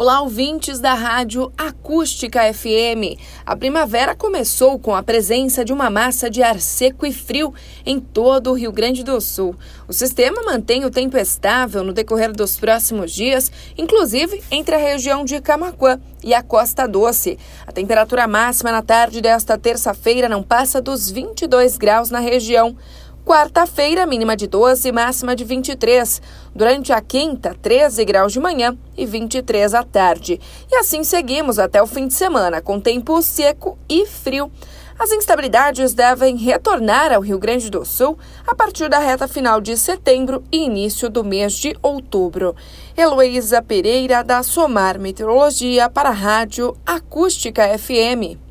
Olá, ouvintes da Rádio Acústica FM. A primavera começou com a presença de uma massa de ar seco e frio em todo o Rio Grande do Sul. O sistema mantém o tempo estável no decorrer dos próximos dias, inclusive entre a região de Camaquã e a Costa Doce. A temperatura máxima na tarde desta terça-feira não passa dos 22 graus na região. Quarta-feira, mínima de 12, máxima de 23. Durante a quinta, 13 graus de manhã e 23 à tarde. E assim seguimos até o fim de semana, com tempo seco e frio. As instabilidades devem retornar ao Rio Grande do Sul a partir da reta final de setembro e início do mês de outubro. Heloísa Pereira, da Somar Meteorologia, para a Rádio Acústica FM.